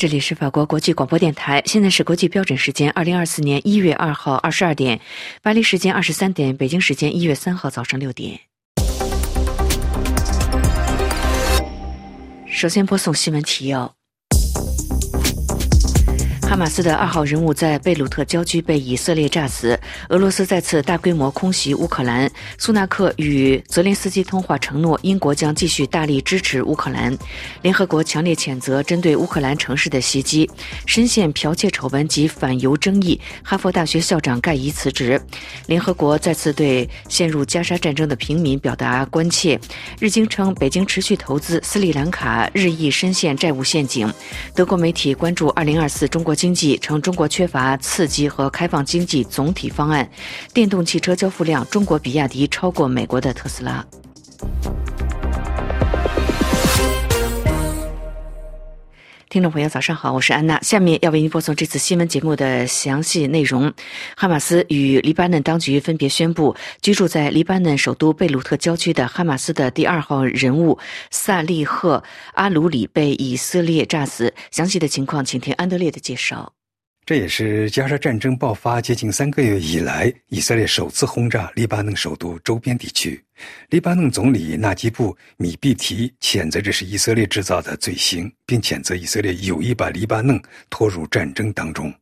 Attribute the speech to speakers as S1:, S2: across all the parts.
S1: 这里是法国国际广播电台，现在是国际标准时间二零二四年一月二号二十二点，巴黎时间二十三点，北京时间一月三号早上六点。首先播送新闻提要。哈马斯的二号人物在贝鲁特郊区被以色列炸死。俄罗斯再次大规模空袭乌克兰。苏纳克与泽连斯基通话，承诺英国将继续大力支持乌克兰。联合国强烈谴责针对乌克兰城市的袭击。深陷剽窃丑闻及反犹争议，哈佛大学校长盖伊辞职。联合国再次对陷入加沙战争的平民表达关切。日经称，北京持续投资斯里兰卡，日益深陷债务陷阱。德国媒体关注二零二四中国。经济称中国缺乏刺激和开放经济总体方案，电动汽车交付量中国比亚迪超过美国的特斯拉。听众朋友，早上好，我是安娜。下面要为您播送这次新闻节目的详细内容。哈马斯与黎巴嫩当局分别宣布，居住在黎巴嫩首都贝鲁特郊区的哈马斯的第二号人物萨利赫·阿鲁里被以色列炸死。详细的情况，请听安德烈的介绍。
S2: 这也是加沙战争爆发接近三个月以来，以色列首次轰炸黎巴嫩首都周边地区。黎巴嫩总理纳吉布·米毕提谴责这是以色列制造的罪行，并谴责以色列有意把黎巴嫩拖入战争当中。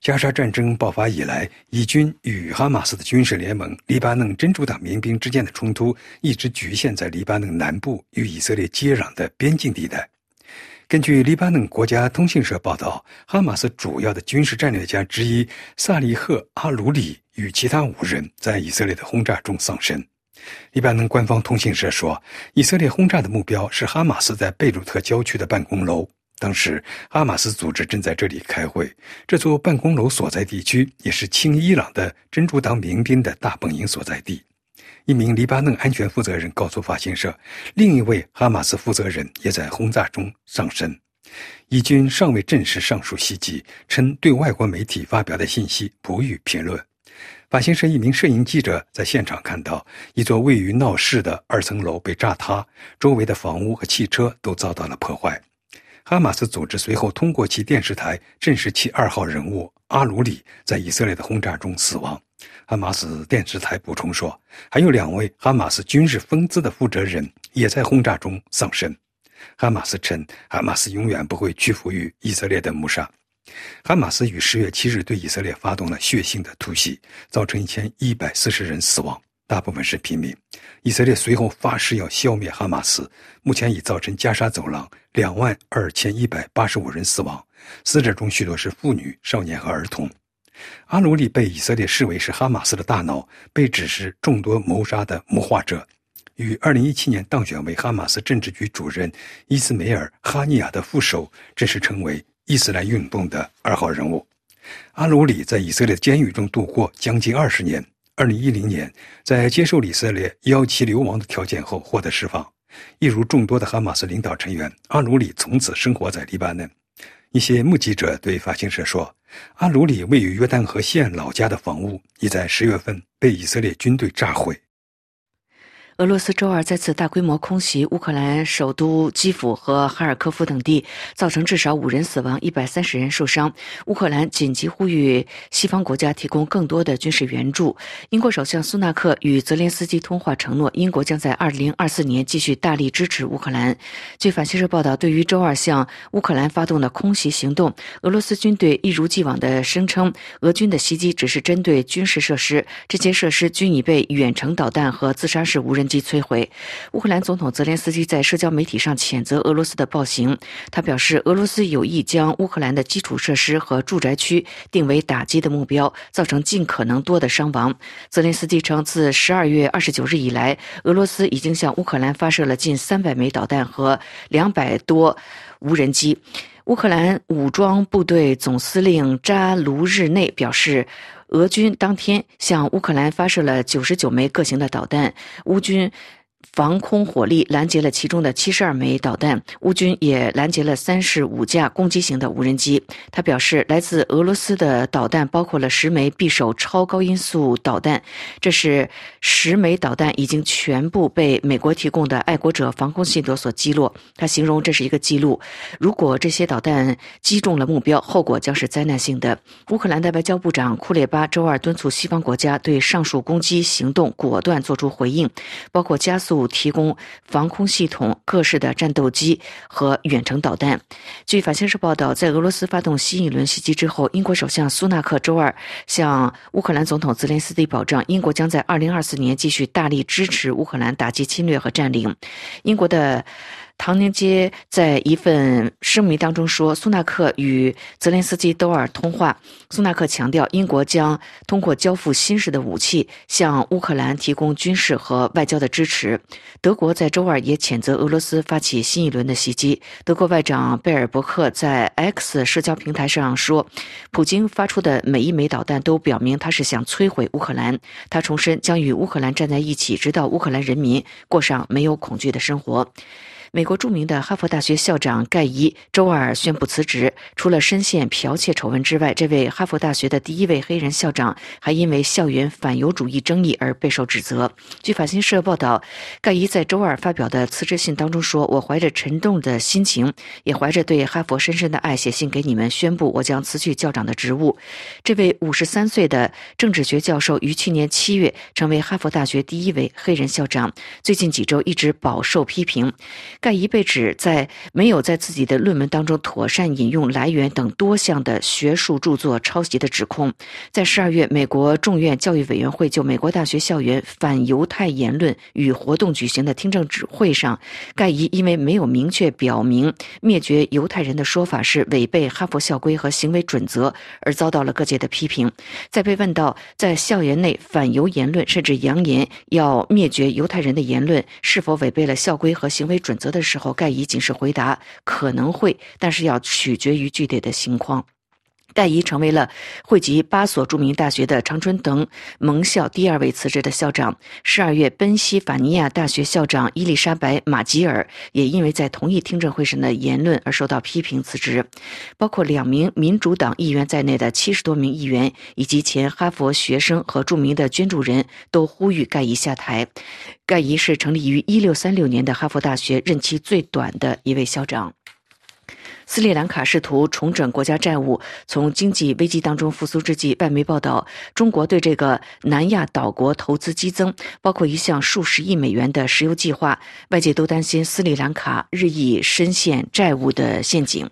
S2: 加沙战争爆发以来，以军与哈马斯的军事联盟黎巴嫩真主党民兵之间的冲突一直局限在黎巴嫩南部与以色列接壤的边境地带。根据黎巴嫩国家通讯社报道，哈马斯主要的军事战略家之一萨利赫·阿鲁里与其他五人在以色列的轰炸中丧生。黎巴嫩官方通讯社说，以色列轰炸的目标是哈马斯在贝鲁特郊区的办公楼。当时，哈马斯组织正在这里开会。这座办公楼所在地区也是亲伊朗的真主党民兵的大本营所在地。一名黎巴嫩安全负责人告诉法新社，另一位哈马斯负责人也在轰炸中丧生。以军尚未证实上述袭击，称对外国媒体发表的信息不予评论。法新社一名摄影记者在现场看到一座位于闹市的二层楼被炸塌，周围的房屋和汽车都遭到了破坏。哈马斯组织随后通过其电视台证实，其二号人物阿鲁里在以色列的轰炸中死亡。哈马斯电视台补充说，还有两位哈马斯军事分支的负责人也在轰炸中丧生。哈马斯称，哈马斯永远不会屈服于以色列的谋杀。哈马斯于十月七日对以色列发动了血腥的突袭，造成一千一百四十人死亡，大部分是平民。以色列随后发誓要消灭哈马斯，目前已造成加沙走廊两万二千一百八十五人死亡，死者中许多是妇女、少年和儿童。阿努里被以色列视为是哈马斯的大脑，被指是众多谋杀的谋划者。与2017年当选为哈马斯政治局主任伊斯梅尔·哈尼亚的副手，正式成为伊斯兰运动的二号人物。阿努里在以色列监狱中度过将近二十年。2010年，在接受以色列要其流亡的条件后获得释放。一如众多的哈马斯领导成员，阿努里从此生活在黎巴嫩。一些目击者对法新社说：“阿鲁里位于约旦河西岸老家的房屋，已在十月份被以色列军队炸毁。”
S1: 俄罗斯周二再次大规模空袭乌克兰首都基辅和哈尔科夫等地，造成至少五人死亡、一百三十人受伤。乌克兰紧急呼吁西方国家提供更多的军事援助。英国首相苏纳克与泽连斯基通话，承诺英国将在二零二四年继续大力支持乌克兰。据法新社报道，对于周二向乌克兰发动的空袭行动，俄罗斯军队一如既往地声称，俄军的袭击只是针对军事设施，这些设施均已被远程导弹和自杀式无人。击摧毁。乌克兰总统泽连斯基在社交媒体上谴责俄罗斯的暴行。他表示，俄罗斯有意将乌克兰的基础设施和住宅区定为打击的目标，造成尽可能多的伤亡。泽连斯基称，自十二月二十九日以来，俄罗斯已经向乌克兰发射了近三百枚导弹和两百多无人机。乌克兰武装部队总司令扎卢日内表示。俄军当天向乌克兰发射了九十九枚各型的导弹，乌军防空火力拦截了其中的七十二枚导弹，乌军也拦截了三十五架攻击型的无人机。他表示，来自俄罗斯的导弹包括了十枚匕首超高音速导弹，这是十枚导弹已经全部被美国提供的爱国者防空系统所击落。他形容这是一个记录，如果这些导弹击中了目标，后果将是灾难性的。乌克兰的外交部长库列巴周二敦促西方国家对上述攻击行动果断作出回应，包括加速。提供防空系统、各式的战斗机和远程导弹。据法新社报道，在俄罗斯发动新一轮袭击之后，英国首相苏纳克周二向乌克兰总统泽连斯基保证，英国将在2024年继续大力支持乌克兰打击侵略和占领。英国的。唐宁街在一份声明当中说，苏纳克与泽连斯基都尔通话。苏纳克强调，英国将通过交付新式的武器，向乌克兰提供军事和外交的支持。德国在周二也谴责俄罗斯发起新一轮的袭击。德国外长贝尔伯克在 X 社交平台上说，普京发出的每一枚导弹都表明他是想摧毁乌克兰。他重申将与乌克兰站在一起，直到乌克兰人民过上没有恐惧的生活。美国著名的哈佛大学校长盖伊周二宣布辞职。除了深陷剽窃丑闻之外，这位哈佛大学的第一位黑人校长还因为校园反犹主义争议而备受指责。据法新社报道，盖伊在周二发表的辞职信当中说：“我怀着沉重的心情，也怀着对哈佛深深的爱，写信给你们，宣布我将辞去校长的职务。”这位五十三岁的政治学教授于去年七月成为哈佛大学第一位黑人校长，最近几周一直饱受批评。盖伊被指在没有在自己的论文当中妥善引用来源等多项的学术著作抄袭的指控。在十二月，美国众院教育委员会就美国大学校园反犹太言论与活动举行的听证指会上，盖伊因为没有明确表明灭绝犹太人的说法是违背哈佛校规和行为准则，而遭到了各界的批评。在被问到在校园内反犹言论甚至扬言要灭绝犹太人的言论是否违背了校规和行为准则，的时候，盖伊仅是回答可能会，但是要取决于具体的情况。盖伊成为了汇集八所著名大学的常春藤盟校第二位辞职的校长。十二月，宾夕法尼亚大学校长伊丽莎白·马吉尔也因为在同一听证会上的言论而受到批评辞职。包括两名民主党议员在内的七十多名议员以及前哈佛学生和著名的捐助人都呼吁盖伊下台。盖伊是成立于一六三六年的哈佛大学任期最短的一位校长。斯里兰卡试图重整国家债务，从经济危机当中复苏之际，外媒报道，中国对这个南亚岛国投资激增，包括一项数十亿美元的石油计划。外界都担心斯里兰卡日益深陷债务的陷阱。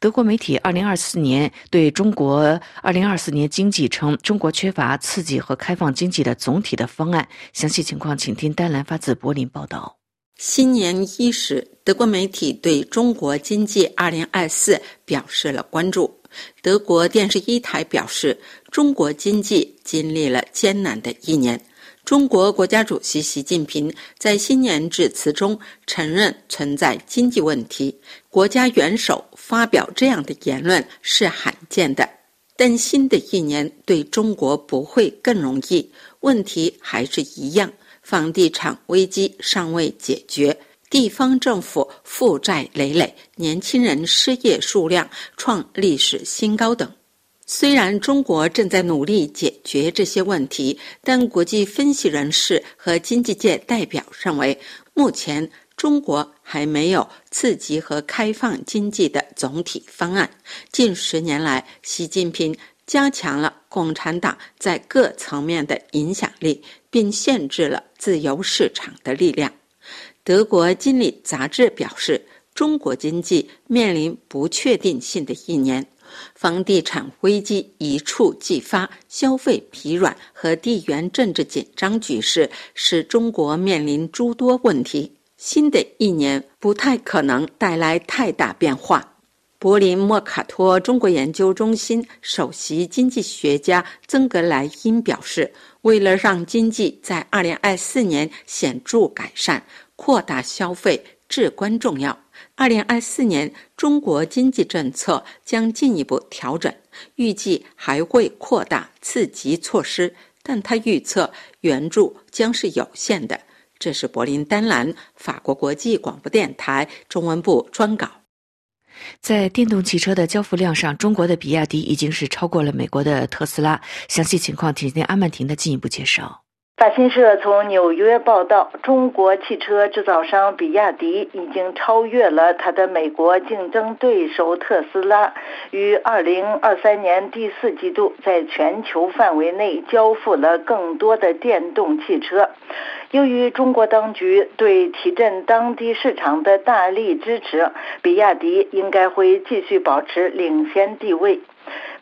S1: 德国媒体二零二四年对中国二零二四年经济称，中国缺乏刺激和开放经济的总体的方案。详细情况，请听丹兰发自柏林报道。
S3: 新年伊始，德国媒体对中国经济2024表示了关注。德国电视一台表示，中国经济经历了艰难的一年。中国国家主席习近平在新年致辞中承认存在经济问题，国家元首发表这样的言论是罕见的。但新的一年对中国不会更容易，问题还是一样。房地产危机尚未解决，地方政府负债累累，年轻人失业数量创历史新高等。虽然中国正在努力解决这些问题，但国际分析人士和经济界代表认为，目前中国还没有刺激和开放经济的总体方案。近十年来，习近平。加强了共产党在各层面的影响力，并限制了自由市场的力量。德国经理杂志表示，中国经济面临不确定性的一年，房地产危机一触即发，消费疲软和地缘政治紧张局势使中国面临诸多问题。新的一年不太可能带来太大变化。柏林莫卡托中国研究中心首席经济学家曾格莱因表示，为了让经济在2024年显著改善，扩大消费至关重要。2024年，中国经济政策将进一步调整，预计还会扩大刺激措施，但他预测援助将是有限的。这是柏林丹兰法国国际广播电台中文部专稿。
S1: 在电动汽车的交付量上，中国的比亚迪已经是超过了美国的特斯拉。详细情况，请听阿曼婷的进一步介绍。
S4: 法新社从纽约报道，中国汽车制造商比亚迪已经超越了它的美国竞争对手特斯拉，于2023年第四季度在全球范围内交付了更多的电动汽车。由于中国当局对提振当地市场的大力支持，比亚迪应该会继续保持领先地位。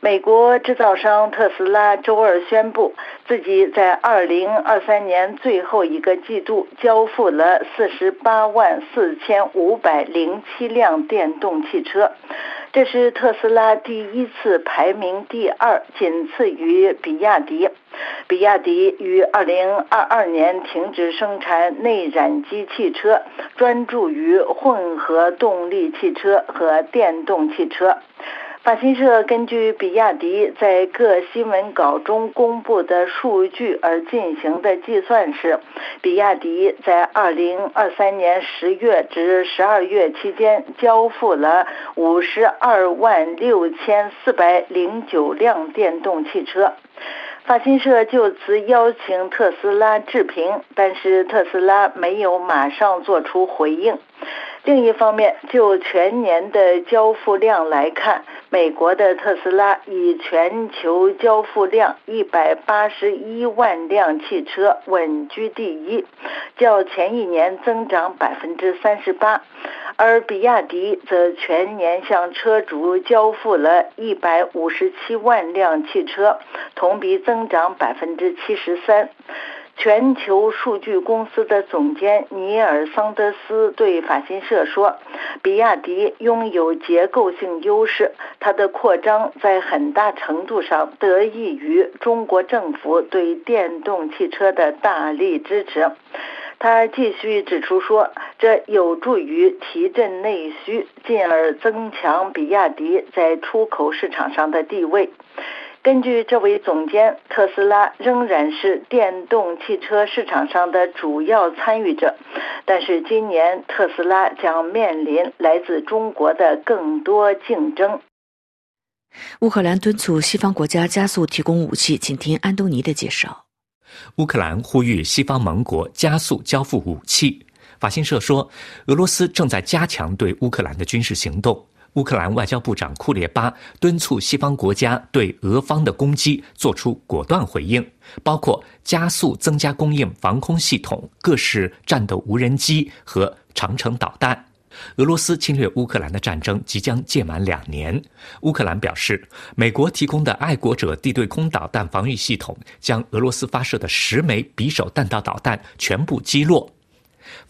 S4: 美国制造商特斯拉周二宣布，自己在2023年最后一个季度交付了48万4507辆电动汽车，这是特斯拉第一次排名第二，仅次于比亚迪。比亚迪于2022年停止生产内燃机汽车，专注于混合动力汽车和电动汽车。法新社根据比亚迪在各新闻稿中公布的数据而进行的计算是，比亚迪在2023年10月至12月期间交付了52万6409辆电动汽车。法新社就此邀请特斯拉置评，但是特斯拉没有马上做出回应。另一方面，就全年的交付量来看，美国的特斯拉以全球交付量一百八十一万辆汽车稳居第一，较前一年增长百分之三十八，而比亚迪则全年向车主交付了一百五十七万辆汽车，同比增长百分之七十三。全球数据公司的总监尼尔桑德斯对法新社说：“比亚迪拥有结构性优势，它的扩张在很大程度上得益于中国政府对电动汽车的大力支持。”他继续指出说：“这有助于提振内需，进而增强比亚迪在出口市场上的地位。”根据这位总监，特斯拉仍然是电动汽车市场上的主要参与者，但是今年特斯拉将面临来自中国的更多竞争。
S1: 乌克兰敦促西方国家加速提供武器，请听安东尼的介绍。
S5: 乌克兰呼吁西方盟国加速交付武器。法新社说，俄罗斯正在加强对乌克兰的军事行动。乌克兰外交部长库列巴敦促西方国家对俄方的攻击做出果断回应，包括加速增加供应防空系统、各式战斗无人机和长城导弹。俄罗斯侵略乌克兰的战争即将届满两年，乌克兰表示，美国提供的爱国者地对空导弹防御系统将俄罗斯发射的十枚匕首弹道导弹全部击落。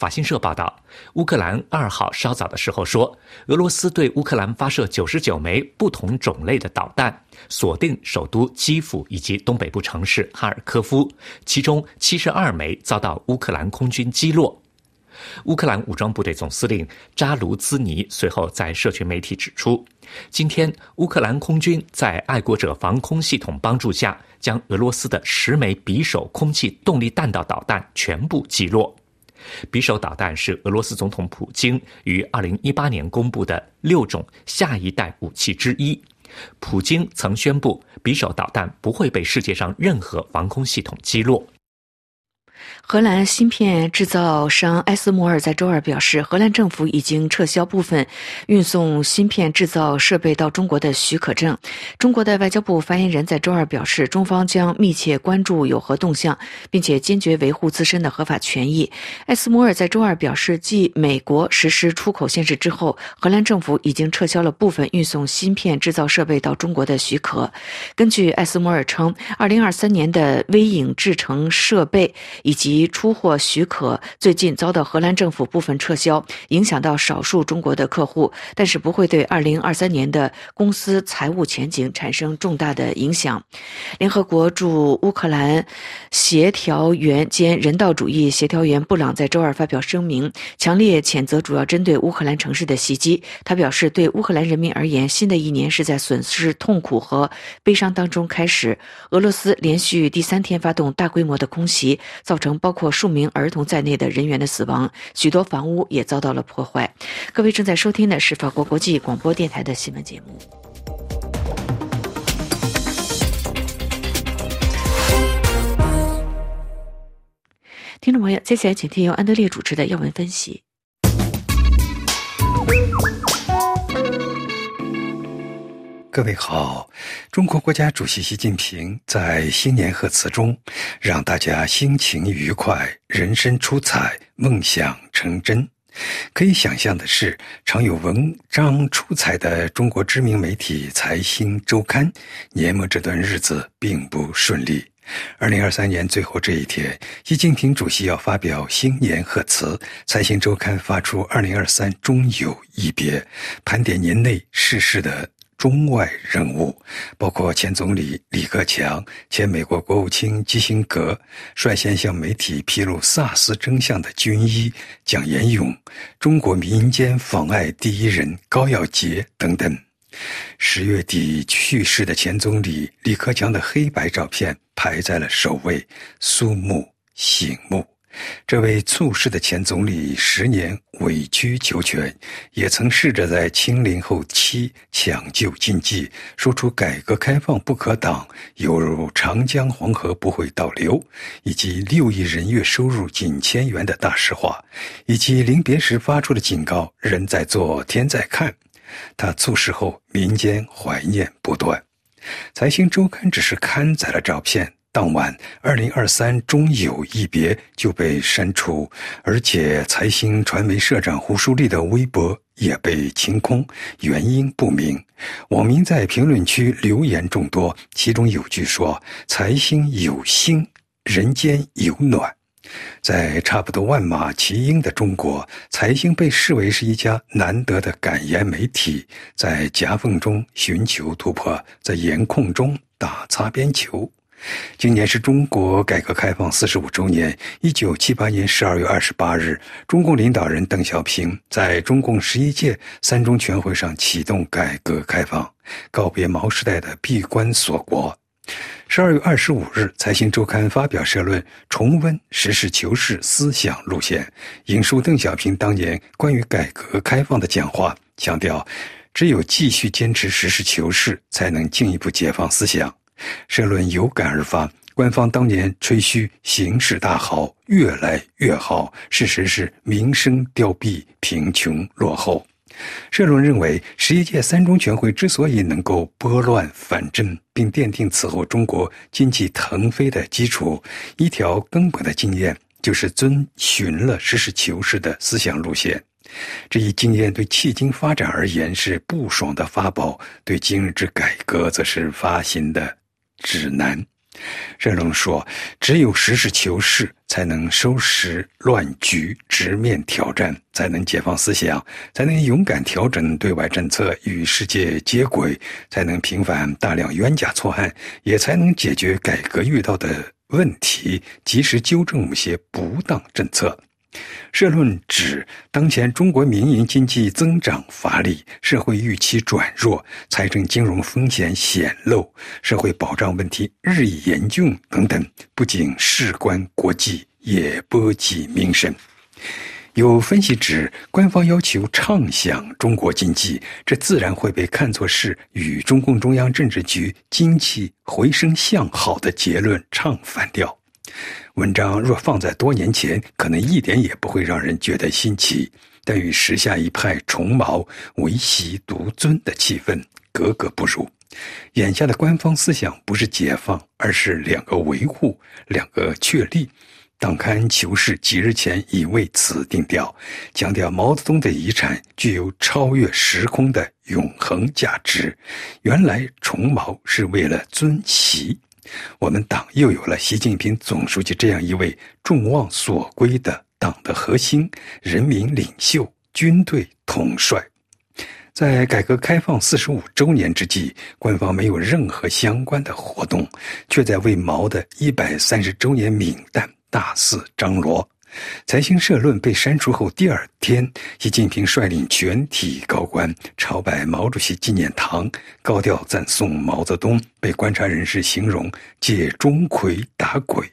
S5: 法新社报道，乌克兰二号稍早的时候说，俄罗斯对乌克兰发射九十九枚不同种类的导弹，锁定首都基辅以及东北部城市哈尔科夫，其中七十二枚遭到乌克兰空军击落。乌克兰武装部队总司令扎卢兹尼随后在社群媒体指出，今天乌克兰空军在爱国者防空系统帮助下，将俄罗斯的十枚匕首空气动力弹道导弹全部击落。匕首导弹是俄罗斯总统普京于二零一八年公布的六种下一代武器之一。普京曾宣布，匕首导弹不会被世界上任何防空系统击落。
S1: 荷兰芯片制造商埃斯摩尔在周二表示，荷兰政府已经撤销部分运送芯片制造设备到中国的许可证。中国的外交部发言人在周二表示，中方将密切关注有何动向，并且坚决维护自身的合法权益。埃斯摩尔在周二表示，继美国实施出口限制之后，荷兰政府已经撤销了部分运送芯片制造设备到中国的许可。根据埃斯摩尔称，2023年的微影制成设备。以及出货许可最近遭到荷兰政府部分撤销，影响到少数中国的客户，但是不会对2023年的公司财务前景产生重大的影响。联合国驻乌克兰协调员兼人道主义协调员布朗在周二发表声明，强烈谴责主要针对乌克兰城市的袭击。他表示，对乌克兰人民而言，新的一年是在损失、痛苦和悲伤当中开始。俄罗斯连续第三天发动大规模的空袭，造成包。包括数名儿童在内的人员的死亡，许多房屋也遭到了破坏。各位正在收听的是法国国际广播电台的新闻节目。听众朋友，接下来请听由安德烈主持的要闻分析。
S2: 各位好，中国国家主席习近平在新年贺词中，让大家心情愉快，人生出彩，梦想成真。可以想象的是，常有文章出彩的中国知名媒体《财新周刊》，年末这段日子并不顺利。二零二三年最后这一天，习近平主席要发表新年贺词，《财新周刊》发出二零二三终有一别，盘点年内逝世的。中外人物，包括前总理李克强、前美国国务卿基辛格，率先向媒体披露萨斯真相的军医蒋延勇，中国民间妨碍第一人高耀洁等等。十月底去世的前总理李克强的黑白照片排在了首位，肃穆醒目。这位猝逝的前总理十年委曲求全，也曾试着在清零后期抢救经济，说出“改革开放不可挡，犹如长江黄河不会倒流”，以及六亿人月收入仅千元的大实话，以及临别时发出的警告：“人在做，天在看。”他猝逝后，民间怀念不断。财新周刊只是刊载了照片。当晚，二零二三终有一别就被删除，而且财新传媒社长胡舒立的微博也被清空，原因不明。网民在评论区留言众多，其中有句说：“财新有心，人间有暖。”在差不多万马齐喑的中国，财新被视为是一家难得的感言媒体，在夹缝中寻求突破，在严控中打擦边球。今年是中国改革开放四十五周年。一九七八年十二月二十八日，中共领导人邓小平在中共十一届三中全会上启动改革开放，告别毛时代的闭关锁国。十二月二十五日，《财新周刊》发表社论，重温实事求是思想路线，引述邓小平当年关于改革开放的讲话，强调，只有继续坚持实事求是，才能进一步解放思想。社论有感而发，官方当年吹嘘形势大好，越来越好，事实是民生凋敝，贫穷落后。社论认为，十一届三中全会之所以能够拨乱反正，并奠定此后中国经济腾飞的基础，一条根本的经验就是遵循了实事求是的思想路线。这一经验对迄今发展而言是不爽的法宝，对今日之改革则是发心的。指南，任龙说：“只有实事求是，才能收拾乱局，直面挑战，才能解放思想，才能勇敢调整对外政策，与世界接轨，才能平反大量冤假错案，也才能解决改革遇到的问题，及时纠正某些不当政策。”社论指，当前中国民营经济增长乏力，社会预期转弱，财政金融风险显露，社会保障问题日益严峻等等，不仅事关国际，也波及民生。有分析指，官方要求畅想中国经济，这自然会被看作是与中共中央政治局经济回升向好的结论唱反调。文章若放在多年前，可能一点也不会让人觉得新奇，但与时下一派崇毛、唯习独尊的气氛格格不入。眼下的官方思想不是解放，而是两个维护、两个确立。党刊求是几日前已为此定调，强调毛泽东的遗产具有超越时空的永恒价值。原来崇毛是为了尊习。我们党又有了习近平总书记这样一位众望所归的党的核心、人民领袖、军队统帅。在改革开放四十五周年之际，官方没有任何相关的活动，却在为毛的一百三十周年冥诞大肆张罗。财新社论被删除后第二天，习近平率领全体高官朝拜毛主席纪念堂，高调赞颂毛泽东，被观察人士形容借钟馗打鬼。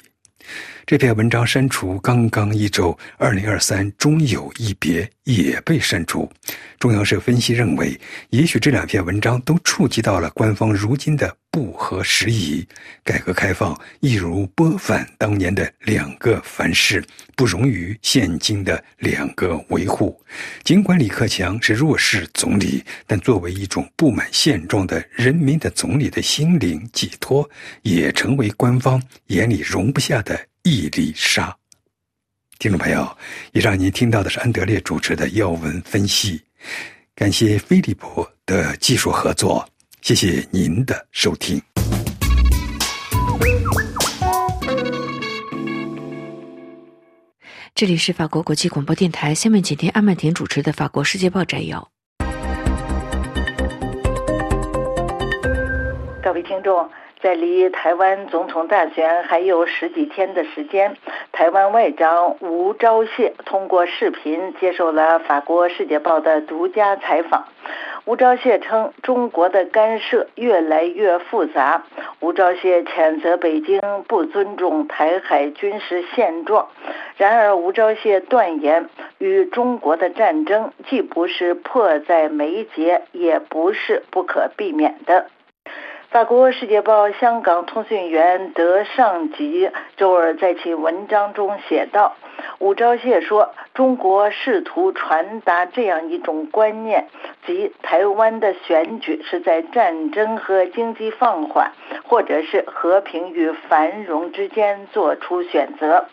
S2: 这篇文章删除刚刚一周，二零二三终有一别也被删除。中央社分析认为，也许这两篇文章都触及到了官方如今的不合时宜。改革开放一如拨反当年的两个凡事，不容于现今的两个维护。尽管李克强是弱势总理，但作为一种不满现状的人民的总理的心灵寄托，也成为官方眼里容不下的一粒沙。听众朋友，以上您听到的是安德烈主持的要闻分析。感谢飞利浦的技术合作，谢谢您的收听。
S1: 这里是法国国际广播电台，下面请听阿曼婷主持的《法国世界报》摘要。
S4: 各位听众。在离台湾总统大选还有十几天的时间，台湾外长吴钊燮通过视频接受了法国《世界报》的独家采访。吴钊燮称，中国的干涉越来越复杂。吴钊燮谴责北京不尊重台海军事现状。然而，吴钊燮断言，与中国的战争既不是迫在眉睫，也不是不可避免的。法国《世界报》香港通讯员德尚吉周二在其文章中写道：“武钊燮说，中国试图传达这样一种观念，即台湾的选举是在战争和经济放缓，或者是和平与繁荣之间做出选择。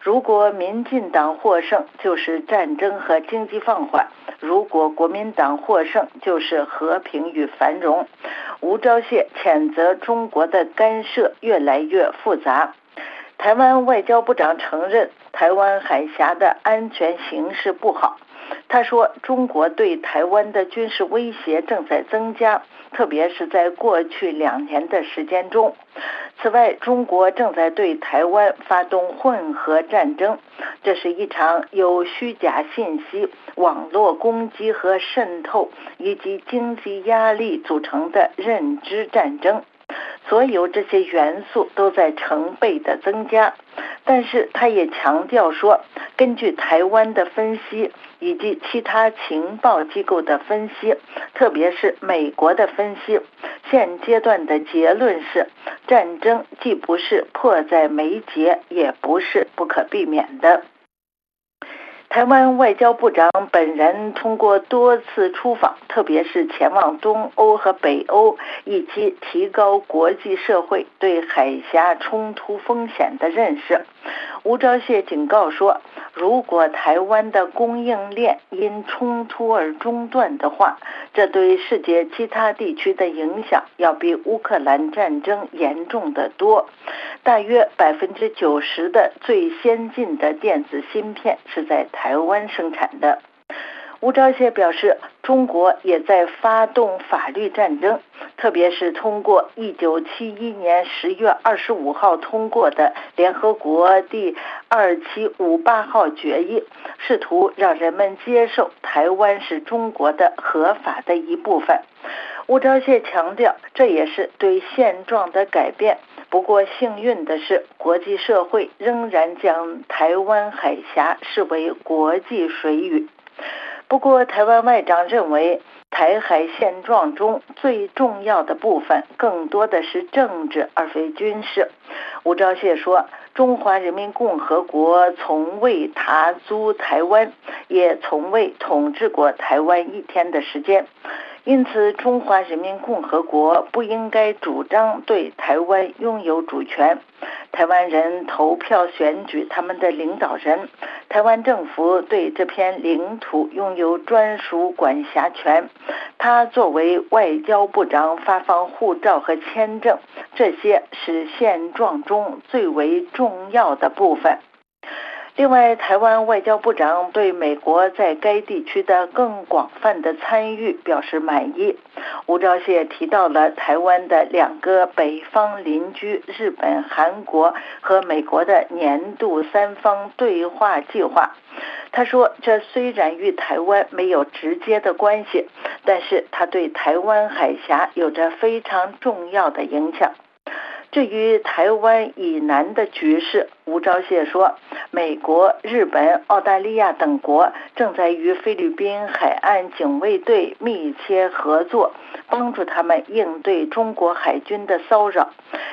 S4: 如果民进党获胜，就是战争和经济放缓；如果国民党获胜，就是和平与繁荣。”吴钊燮谴责中国的干涉越来越复杂。台湾外交部长承认台湾海峡的安全形势不好。他说：“中国对台湾的军事威胁正在增加，特别是在过去两年的时间中。”此外，中国正在对台湾发动混合战争，这是一场由虚假信息、网络攻击和渗透以及经济压力组成的认知战争。所有这些元素都在成倍的增加。但是，他也强调说，根据台湾的分析以及其他情报机构的分析，特别是美国的分析，现阶段的结论是，战争既不是迫在眉睫，也不是不可避免的。台湾外交部长本人通过多次出访，特别是前往东欧和北欧，以及提高国际社会对海峡冲突风险的认识。吴钊燮警告说，如果台湾的供应链因冲突而中断的话，这对世界其他地区的影响要比乌克兰战争严重得多。大约百分之九十的最先进的电子芯片是在台台湾生产的。吴钊燮表示，中国也在发动法律战争，特别是通过一九七一年十月二十五号通过的联合国第二七五八号决议，试图让人们接受台湾是中国的合法的一部分。吴钊燮强调，这也是对现状的改变。不过，幸运的是，国际社会仍然将台湾海峡视为国际水域。不过，台湾外长认为，台海现状中最重要的部分更多的是政治而非军事。吴钊燮说：“中华人民共和国从未踏租台湾，也从未统治过台湾一天的时间。”因此，中华人民共和国不应该主张对台湾拥有主权。台湾人投票选举他们的领导人，台湾政府对这片领土拥有专属管辖权。他作为外交部长发放护照和签证，这些是现状中最为重重要的部分。另外，台湾外交部长对美国在该地区的更广泛的参与表示满意。吴钊燮提到了台湾的两个北方邻居日本、韩国和美国的年度三方对话计划。他说：“这虽然与台湾没有直接的关系，但是它对台湾海峡有着非常重要的影响。”至于台湾以南的局势，吴钊燮说，美国、日本、澳大利亚等国正在与菲律宾海岸警卫队密切合作，帮助他们应对中国海军的骚扰。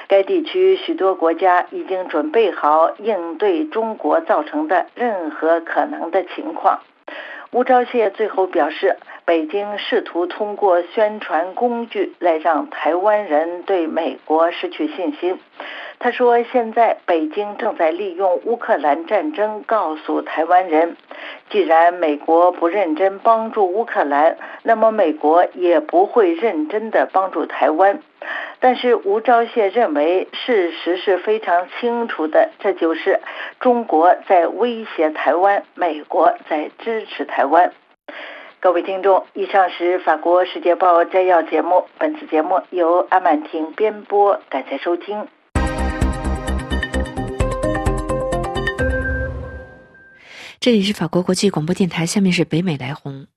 S4: 该地区许多国家已经准备好应对中国造成的任何可能的情况。吴钊燮最后表示。北京试图通过宣传工具来让台湾人对美国失去信心。他说：“现在北京正在利用乌克兰战争告诉台湾人，既然美国不认真帮助乌克兰，那么美国也不会认真的帮助台湾。”但是吴钊燮认为，事实是非常清楚的，这就是中国在威胁台湾，美国在支持台湾。各位听众，以上是法国《世界报》摘要节目。本次节目由阿曼婷编播，感谢收听。
S1: 这里是法国国际广播电台，下面是北美来红。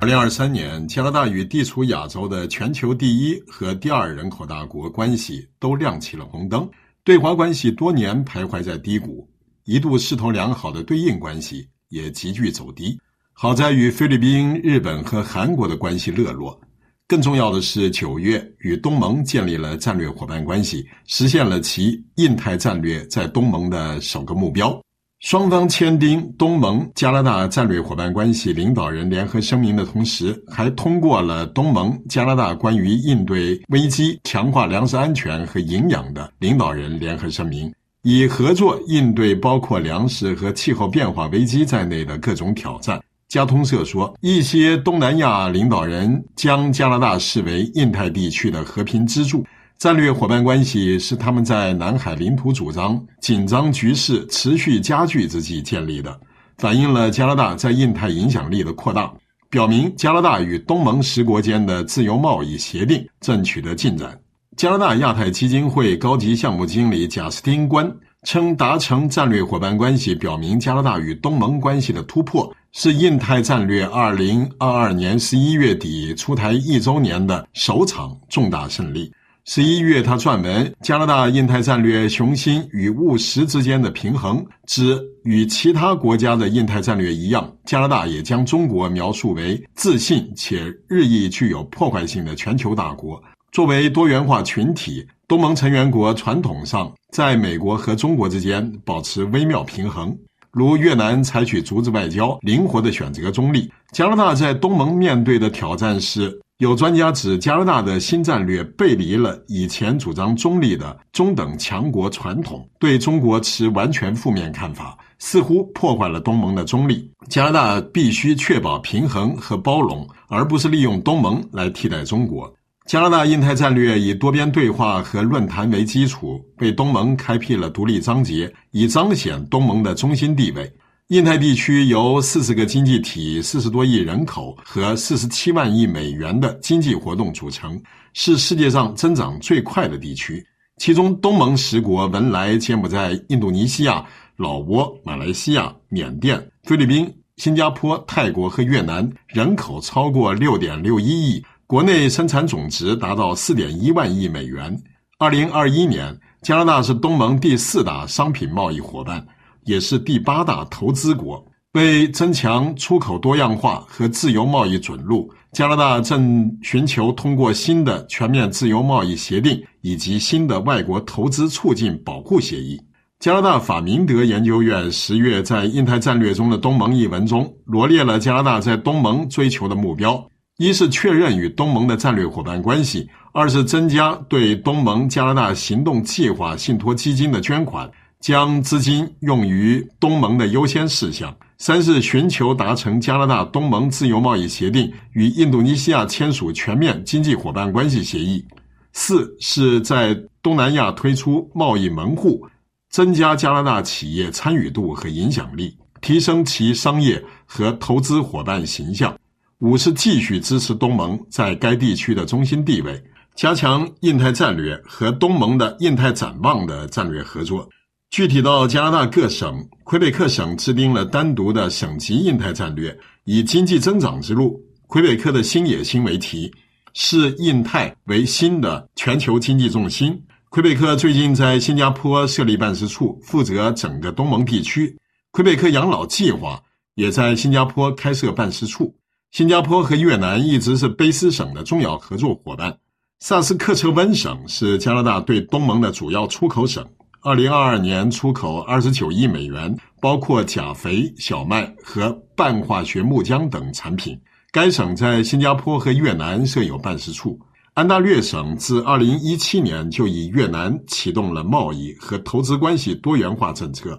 S6: 二零二三年，加拿大与地处亚洲的全球第一和第二人口大国关系都亮起了红灯，对华关系多年徘徊在低谷。一度势头良好的对应关系也急剧走低。好在与菲律宾、日本和韩国的关系热络，更重要的是，九月与东盟建立了战略伙伴关系，实现了其印太战略在东盟的首个目标。双方签订东盟加拿大战略伙伴关系领导人联合声明的同时，还通过了东盟加拿大关于应对危机、强化粮食安全和营养的领导人联合声明。以合作应对包括粮食和气候变化危机在内的各种挑战。加通社说，一些东南亚领导人将加拿大视为印太地区的和平支柱。战略伙伴关系是他们在南海领土主张紧张局势持续加剧之际建立的，反映了加拿大在印太影响力的扩大，表明加拿大与东盟十国间的自由贸易协定正取得进展。加拿大亚太基金会高级项目经理贾斯汀·关称，达成战略伙伴关系，表明加拿大与东盟关系的突破，是印太战略2022年11月底出台一周年的首场重大胜利。11月，他撰文《加拿大印太战略雄心与务实之间的平衡》，指与其他国家的印太战略一样，加拿大也将中国描述为自信且日益具有破坏性的全球大国。作为多元化群体，东盟成员国传统上在美国和中国之间保持微妙平衡。如越南采取竹子外交，灵活地选择中立。加拿大在东盟面对的挑战是，有专家指加拿大的新战略背离了以前主张中立的中等强国传统，对中国持完全负面看法，似乎破坏了东盟的中立。加拿大必须确保平衡和包容，而不是利用东盟来替代中国。加拿大印太战略以多边对话和论坛为基础，为东盟开辟了独立章节，以彰显东盟的中心地位。印太地区由四十个经济体、四十多亿人口和四十七万亿美元的经济活动组成，是世界上增长最快的地区。其中，东盟十国——文莱、柬埔寨、印度尼西亚、老挝、马来西亚、缅甸、菲律宾、新加坡、泰国和越南——人口超过六点六一亿。国内生产总值达到四点一万亿美元。二零二一年，加拿大是东盟第四大商品贸易伙伴，也是第八大投资国。为增强出口多样化和自由贸易准入，加拿大正寻求通过新的全面自由贸易协定以及新的外国投资促进保护协议。加拿大法明德研究院十月在《印太战略中的东盟》一文中罗列了加拿大在东盟追求的目标。一是确认与东盟的战略伙伴关系，二是增加对东盟加拿大行动计划信托基金的捐款，将资金用于东盟的优先事项；三是寻求达成加拿大东盟自由贸易协定，与印度尼西亚签署全面经济伙伴关系协议；四是在东南亚推出贸易门户，增加加拿大企业参与度和影响力，提升其商业和投资伙伴形象。五是继续支持东盟在该地区的中心地位，加强印太战略和东盟的印太展望的战略合作。具体到加拿大各省，魁北克省制定了单独的省级印太战略，以经济增长之路——魁北克的新野心为题，视印太为新的全球经济重心。魁北克最近在新加坡设立办事处，负责整个东盟地区。魁北克养老计划也在新加坡开设办事处。新加坡和越南一直是卑斯省的重要合作伙伴。萨斯克彻温省是加拿大对东盟的主要出口省，二零二二年出口二十九亿美元，包括钾肥、小麦和半化学木浆等产品。该省在新加坡和越南设有办事处。安大略省自二零一七年就以越南启动了贸易和投资关系多元化政策。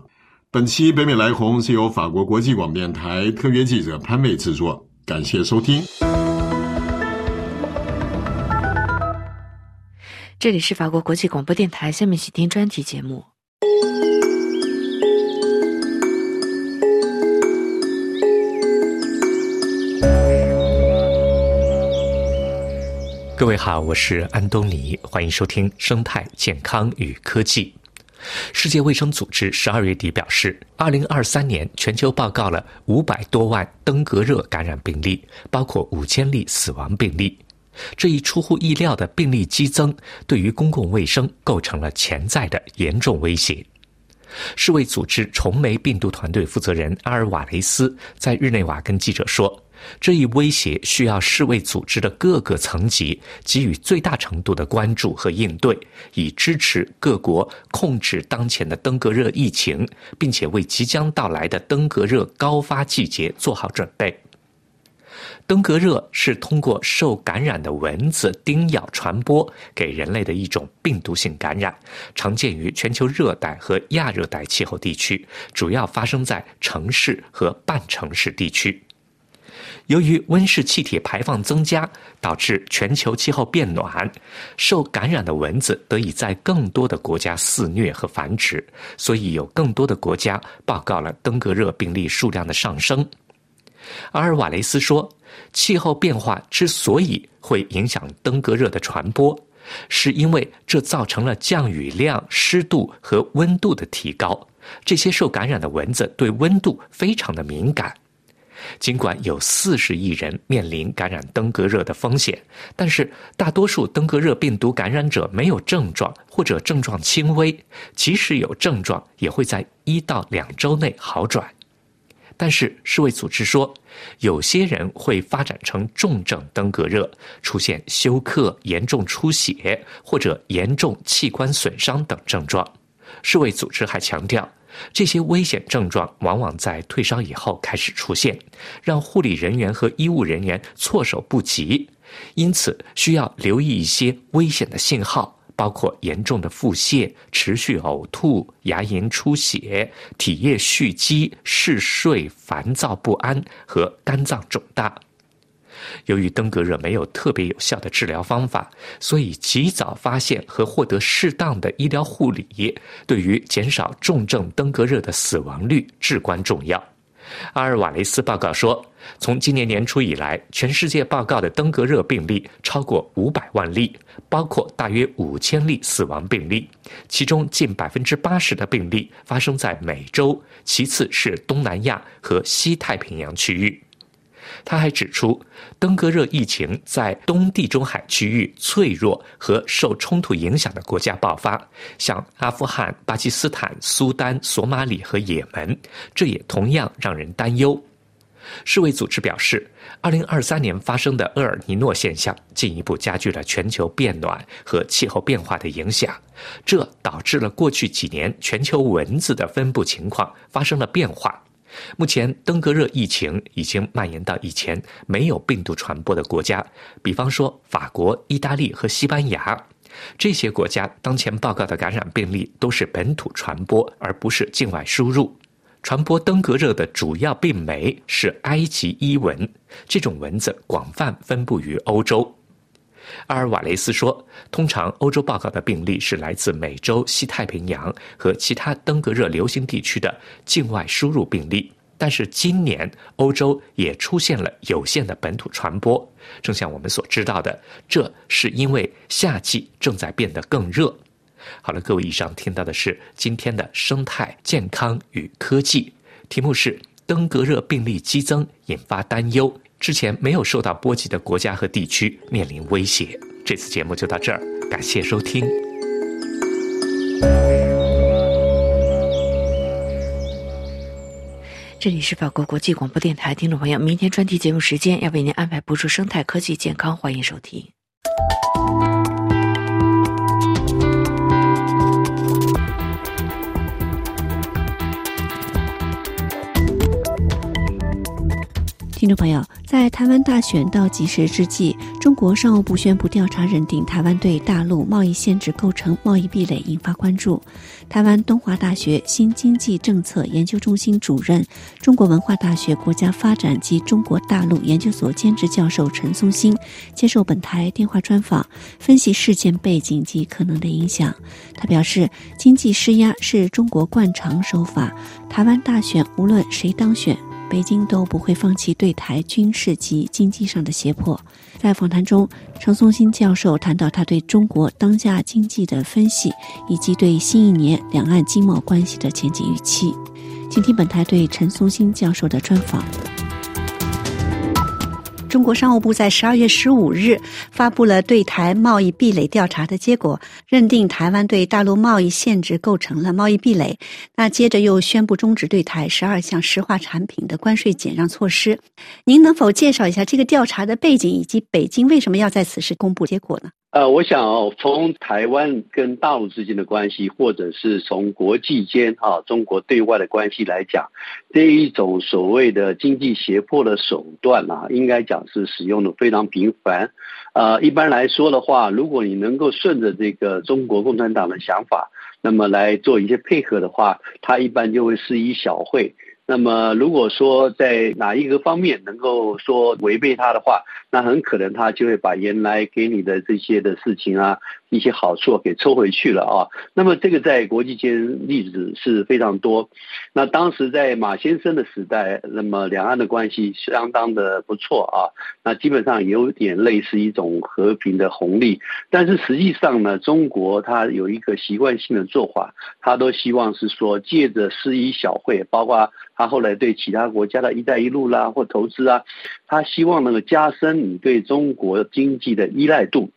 S6: 本期北美来红是由法国国际广播电台特约记者潘卫制作。感谢收听，
S1: 这里是法国国际广播电台。下面请听专题节目。
S5: 各位好，我是安东尼，欢迎收听《生态健康与科技》。世界卫生组织十二月底表示，二零二三年全球报告了五百多万登革热感染病例，包括五千例死亡病例。这一出乎意料的病例激增，对于公共卫生构成了潜在的严重威胁。世卫组织虫媒病毒团队负责人阿尔瓦雷斯在日内瓦跟记者说。这一威胁需要世卫组织的各个层级给予最大程度的关注和应对，以支持各国控制当前的登革热疫情，并且为即将到来的登革热高发季节做好准备。登革热是通过受感染的蚊子叮咬传播给人类的一种病毒性感染，常见于全球热带和亚热带气候地区，主要发生在城市和半城市地区。由于温室气体排放增加，导致全球气候变暖，受感染的蚊子得以在更多的国家肆虐和繁殖，所以有更多的国家报告了登革热病例数量的上升。阿尔瓦雷斯说，气候变化之所以会影响登革热的传播，是因为这造成了降雨量、湿度和温度的提高，这些受感染的蚊子对温度非常的敏感。尽管有四十亿人面临感染登革热的风险，但是大多数登革热病毒感染者没有症状或者症状轻微，即使有症状，也会在一到两周内好转。但是世卫组织说，有些人会发展成重症登革热，出现休克、严重出血或者严重器官损伤等症状。世卫组织还强调。这些危险症状往往在退烧以后开始出现，让护理人员和医务人员措手不及，因此需要留意一些危险的信号，包括严重的腹泻、持续呕吐、牙龈出血、体液蓄积、嗜睡、烦躁不安和肝脏肿大。由于登革热没有特别有效的治疗方法，所以及早发现和获得适当的医疗护理，对于减少重症登革热的死亡率至关重要。阿尔瓦雷斯报告说，从今年年初以来，全世界报告的登革热病例超过五百万例，包括大约五千例死亡病例，其中近百分之八十的病例发生在美洲，其次是东南亚和西太平洋区域。他还指出，登革热疫情在东地中海区域脆弱和受冲突影响的国家爆发，像阿富汗、巴基斯坦、苏丹、索马里和也门，这也同样让人担忧。世卫组织表示，二零二三年发生的厄尔尼诺现象进一步加剧了全球变暖和气候变化的影响，这导致了过去几年全球蚊子的分布情况发生了变化。目前，登革热疫情已经蔓延到以前没有病毒传播的国家，比方说法国、意大利和西班牙。这些国家当前报告的感染病例都是本土传播，而不是境外输入。传播登革热的主要病媒是埃及伊蚊，这种蚊子广泛分布于欧洲。阿尔瓦雷斯说：“通常欧洲报告的病例是来自美洲、西太平洋和其他登革热流行地区的境外输入病例，但是今年欧洲也出现了有限的本土传播。正像我们所知道的，这是因为夏季正在变得更热。”好了，各位，以上听到的是今天的生态健康与科技，题目是登革热病例激增引发担忧。之前没有受到波及的国家和地区面临威胁。这次节目就到这儿，感谢收听。
S1: 这里是法国国际广播电台，听众朋友，明天专题节目时间要为您安排播出生态科技健康，欢迎收听。
S7: 听众朋友，在台湾大选倒计时之际，中国商务部宣布调查认定台湾对大陆贸易限制构成贸易壁垒，引发关注。台湾东华大学新经济政策研究中心主任、中国文化大学国家发展及中国大陆研究所兼职教授陈松兴接受本台电话专访，分析事件背景及可能的影响。他表示，经济施压是中国惯常手法，台湾大选无论谁当选。北京都不会放弃对台军事及经济上的胁迫。在访谈中，陈松新教授谈到他对中国当下经济的分析，以及对新一年两岸经贸关系的前景预期。请听本台对陈松新教授的专访。中国商务部在十二月十五日发布了对台贸易壁垒调查的结果，认定台湾对大陆贸易限制构成了贸易壁垒。那接着又宣布终止对台十二项石化产品的关税减让措施。您能否介绍一下这个调查的背景，以及北京为什么要在此时公布结果呢？
S8: 呃，我想哦，从台湾跟大陆之间的关系，或者是从国际间啊，中国对外的关系来讲，这一种所谓的经济胁迫的手段啊，应该讲是使用的非常频繁。呃，一般来说的话，如果你能够顺着这个中国共产党的想法，那么来做一些配合的话，他一般就会施以小惠。那么，如果说在哪一个方面能够说违背他的话，那很可能他就会把原来给你的这些的事情啊。一些好处给抽回去了啊，那么这个在国际间例子是非常多。那当时在马先生的时代，那么两岸的关系相当的不错啊，那基本上有点类似一种和平的红利。但是实际上呢，中国它有一个习惯性的做法，他都希望是说借着施以小会，包括他后来对其他国家的一带一路啦或投资啊，他希望能够加深你对中国经济的依赖度。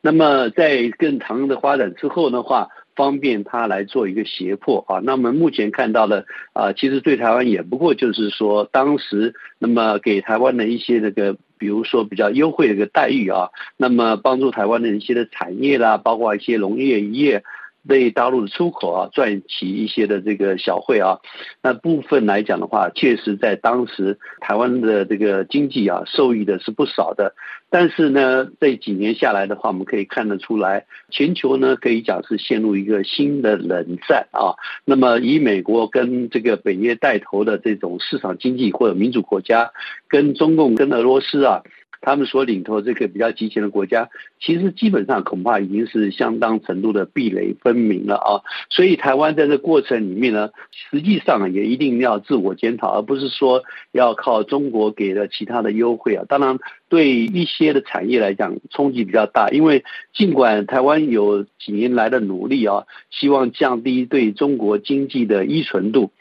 S8: 那么在更长的发展之后的话，方便他来做一个胁迫啊。那么目前看到的啊，其实对台湾也不过就是说，当时那么给台湾的一些这个，比如说比较优惠的一个待遇啊，那么帮助台湾的一些的产业啦，包括一些农业、业。对大陆的出口啊，赚取一些的这个小费啊，那部分来讲的话，确实在当时台湾的这个经济啊，受益的是不少的。但是呢，这几年下来的话，我们可以看得出来，全球呢可以讲是陷入一个新的冷战啊。那么以美国跟这个北约带头的这种市场经济或者民主国家，跟中共跟俄罗斯啊。他们所领头这个比较集权的国家，其实基本上恐怕已经是相当程度的壁垒分明了啊。所以台湾在这过程里面呢，实际上也一定要自我检讨，而不是说要靠中国给的其他的优惠啊。当然，对一些的产业来讲冲击比较大，因为尽管台湾有几年来的努力啊，希望降低对中国经济的依存度。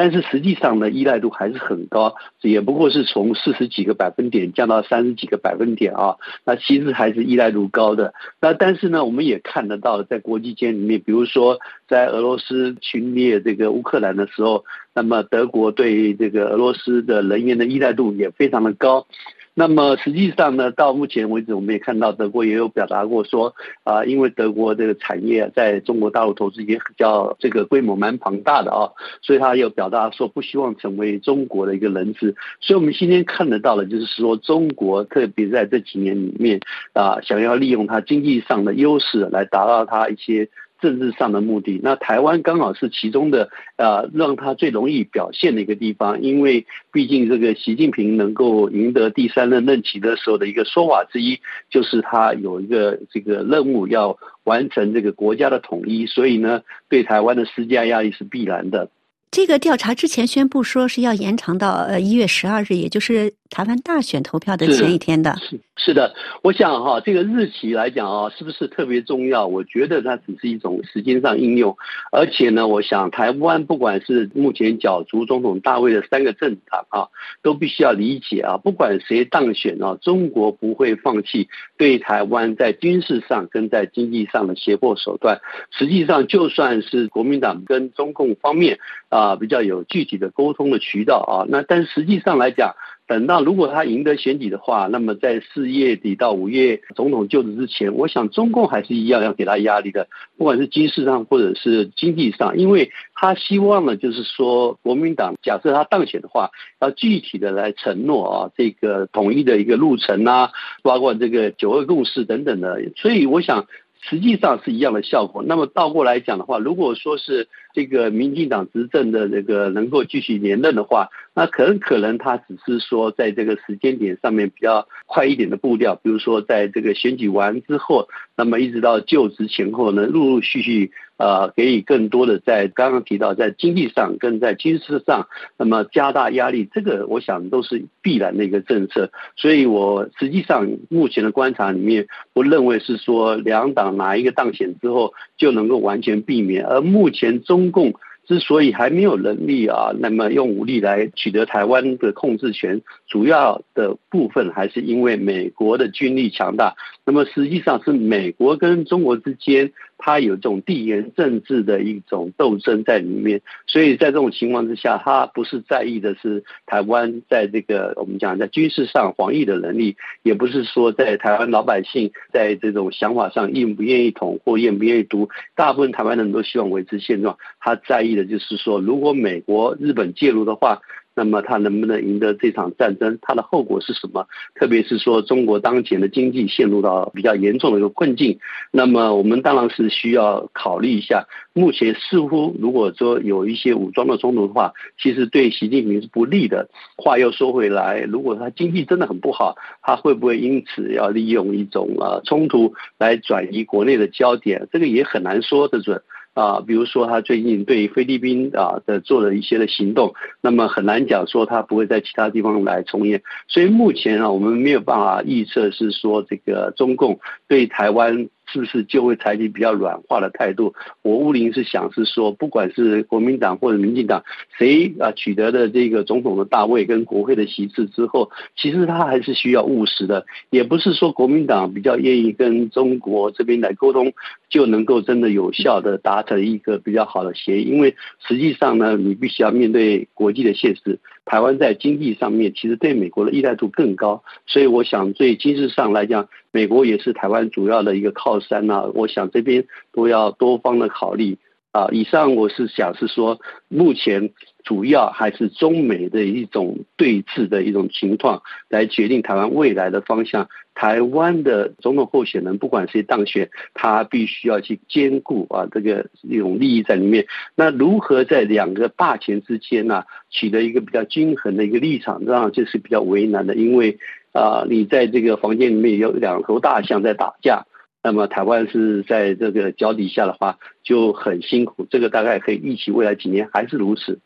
S8: 但是实际上呢，依赖度还是很高，也不过是从四十几个百分点降到三十几个百分点啊。那其实还是依赖度高的。那但是呢，我们也看得到，在国际间里面，比如说在俄罗斯侵略这个乌克兰的时候，那么德国对这个俄罗斯的人员的依赖度也非常的高。那么实际上呢，到目前为止，我们也看到德国也有表达过说，啊，因为德国这个产业在中国大陆投资也比较这个规模蛮庞大的啊，所以他有表达说不希望成为中国的一个人质。所以我们今天看得到的，就是说中国特别在这几年里面啊，想要利用它经济上的优势来达到它一些。政治上的目的，那台湾刚好是其中的，呃，让他最容易表现的一个地方，因为毕竟这个习近平能够赢得第三任任期的时候的一个说法之一，就是他有一个这个任务要完成这个国家的统一，所以呢，对台湾的施加压力是必然的。
S7: 这个调查之前宣布说是要延长到呃一月十二日，也就是台湾大选投票的前一天的。
S8: 是是的，我想哈，这个日期来讲啊，是不是特别重要？我觉得它只是一种时间上应用，而且呢，我想台湾不管是目前角逐总统大位的三个政党啊，都必须要理解啊，不管谁当选啊，中国不会放弃对台湾在军事上跟在经济上的胁迫手段。实际上，就算是国民党跟中共方面啊啊比较有具体的沟通的渠道啊，那但实际上来讲。等到如果他赢得选举的话，那么在四月底到五月总统就职之前，我想中共还是一样要给他压力的，不管是军事上或者是经济上，因为他希望呢，就是说国民党假设他当选的话，要具体的来承诺啊，这个统一的一个路程啊，包括这个九二共识等等的，所以我想。实际上是一样的效果。那么倒过来讲的话，如果说是这个民进党执政的这个能够继续连任的话，那很可能他只是说在这个时间点上面比较快一点的步调，比如说在这个选举完之后，那么一直到就职前后呢，陆陆续续。呃，给予更多的在刚刚提到在经济上跟在军事上，那么加大压力，这个我想都是必然的一个政策。所以我实际上目前的观察里面，不认为是说两党哪一个当选之后就能够完全避免。而目前中共之所以还没有能力啊，那么用武力来取得台湾的控制权，主要的部分还是因为美国的军力强大。那么实际上是美国跟中国之间。他有这种地缘政治的一种斗争在里面，所以在这种情况之下，他不是在意的是台湾在这个我们讲在军事上防御的能力，也不是说在台湾老百姓在这种想法上愿不愿意统或愿不愿意独，大部分台湾人都希望维持现状。他在意的就是说，如果美国、日本介入的话。那么他能不能赢得这场战争？它的后果是什么？特别是说中国当前的经济陷入到比较严重的一个困境，那么我们当然是需要考虑一下。目前似乎如果说有一些武装的冲突的话，其实对习近平是不利的。话又说回来，如果他经济真的很不好，他会不会因此要利用一种呃冲突来转移国内的焦点？这个也很难说得准。啊，比如说他最近对菲律宾啊的做了一些的行动，那么很难讲说他不会在其他地方来重演。所以目前啊，我们没有办法预测是说这个中共对台湾。是不是就会采取比较软化的态度？我乌林是想是说，不管是国民党或者民进党，谁啊取得的这个总统的大位跟国会的席次之后，其实他还是需要务实的，也不是说国民党比较愿意跟中国这边来沟通，就能够真的有效的达成一个比较好的协议。因为实际上呢，你必须要面对国际的现实。台湾在经济上面其实对美国的依赖度更高，所以我想对军事上来讲，美国也是台湾主要的一个靠山呐。我想这边都要多方的考虑啊。以上我是想是说，目前。主要还是中美的一种对峙的一种情况，来决定台湾未来的方向。台湾的总统候选人不管谁当选，他必须要去兼顾啊这个一种利益在里面。那如何在两个霸权之间呢，取得一个比较均衡的一个立场，这样这是比较为难的。因为啊，你在这个房间里面有两头大象在打架，那么台湾是在这个脚底下的话就很辛苦。这个大概可以预期未来几年还是如此。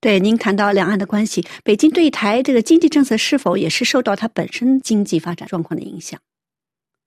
S7: 对，您谈到两岸的关系，北京对台这个经济政策是否也是受到它本身经济发展状况的影响？